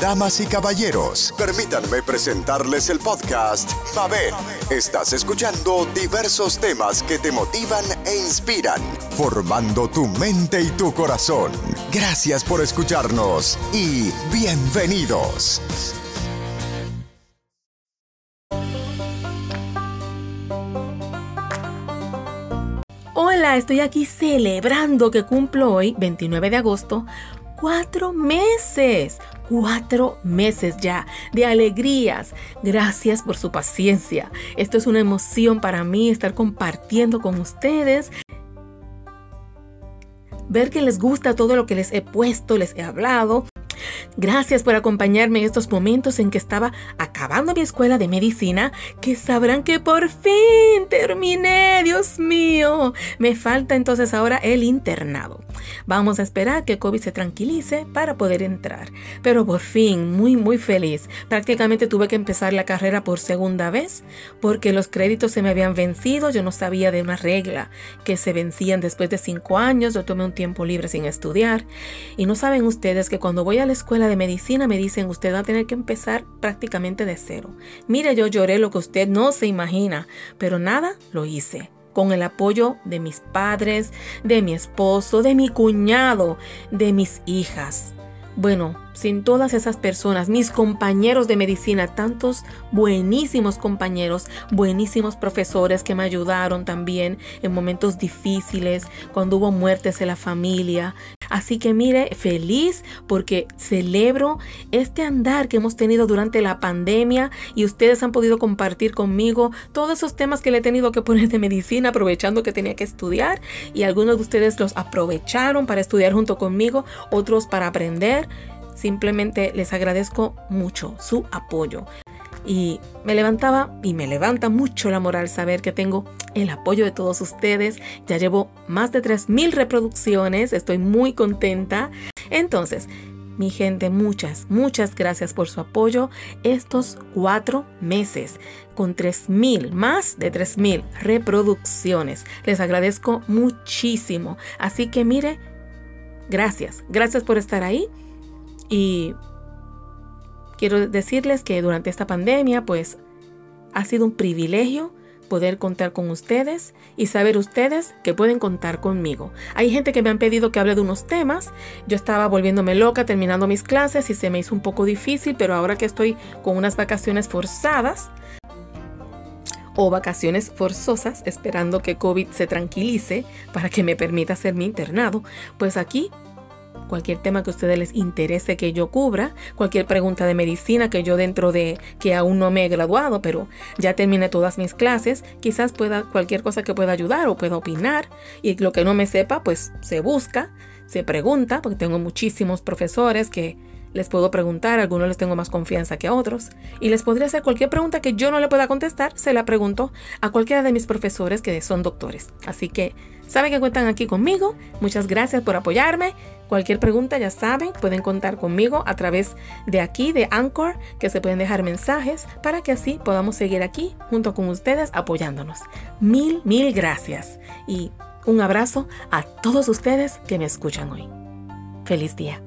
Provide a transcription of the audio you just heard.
Damas y caballeros, permítanme presentarles el podcast Mabel. Estás escuchando diversos temas que te motivan e inspiran, formando tu mente y tu corazón. Gracias por escucharnos y bienvenidos. Hola, estoy aquí celebrando que cumplo hoy, 29 de agosto, cuatro meses, cuatro meses ya de alegrías. Gracias por su paciencia. Esto es una emoción para mí estar compartiendo con ustedes. Ver que les gusta todo lo que les he puesto, les he hablado. Gracias por acompañarme en estos momentos en que estaba acabando mi escuela de medicina, que sabrán que por fin terminé, Dios mío. Me falta entonces ahora el internado. Vamos a esperar que COVID se tranquilice para poder entrar. Pero por fin, muy, muy feliz. Prácticamente tuve que empezar la carrera por segunda vez porque los créditos se me habían vencido. Yo no sabía de una regla que se vencían después de cinco años. Yo tomé un tiempo libre sin estudiar. Y no saben ustedes que cuando voy a la escuela de medicina me dicen usted va a tener que empezar prácticamente de cero. Mire, yo lloré lo que usted no se imagina, pero nada, lo hice con el apoyo de mis padres, de mi esposo, de mi cuñado, de mis hijas. Bueno, sin todas esas personas, mis compañeros de medicina, tantos buenísimos compañeros, buenísimos profesores que me ayudaron también en momentos difíciles, cuando hubo muertes en la familia, Así que mire, feliz porque celebro este andar que hemos tenido durante la pandemia y ustedes han podido compartir conmigo todos esos temas que le he tenido que poner de medicina aprovechando que tenía que estudiar y algunos de ustedes los aprovecharon para estudiar junto conmigo, otros para aprender. Simplemente les agradezco mucho su apoyo. Y me levantaba y me levanta mucho la moral saber que tengo el apoyo de todos ustedes. Ya llevo más de 3.000 reproducciones, estoy muy contenta. Entonces, mi gente, muchas, muchas gracias por su apoyo estos cuatro meses con 3.000, más de 3.000 reproducciones. Les agradezco muchísimo. Así que mire, gracias, gracias por estar ahí y Quiero decirles que durante esta pandemia, pues, ha sido un privilegio poder contar con ustedes y saber ustedes que pueden contar conmigo. Hay gente que me han pedido que hable de unos temas. Yo estaba volviéndome loca terminando mis clases y se me hizo un poco difícil, pero ahora que estoy con unas vacaciones forzadas o vacaciones forzosas, esperando que COVID se tranquilice para que me permita hacer mi internado, pues aquí cualquier tema que a ustedes les interese que yo cubra, cualquier pregunta de medicina que yo dentro de que aún no me he graduado, pero ya terminé todas mis clases, quizás pueda cualquier cosa que pueda ayudar o pueda opinar. Y lo que no me sepa, pues se busca, se pregunta, porque tengo muchísimos profesores que les puedo preguntar, algunos les tengo más confianza que a otros, y les podría hacer cualquier pregunta que yo no le pueda contestar, se la pregunto a cualquiera de mis profesores que son doctores. Así que saben que cuentan aquí conmigo, muchas gracias por apoyarme. Cualquier pregunta ya saben, pueden contar conmigo a través de aquí, de Anchor, que se pueden dejar mensajes para que así podamos seguir aquí junto con ustedes apoyándonos. Mil, mil gracias y un abrazo a todos ustedes que me escuchan hoy. Feliz día.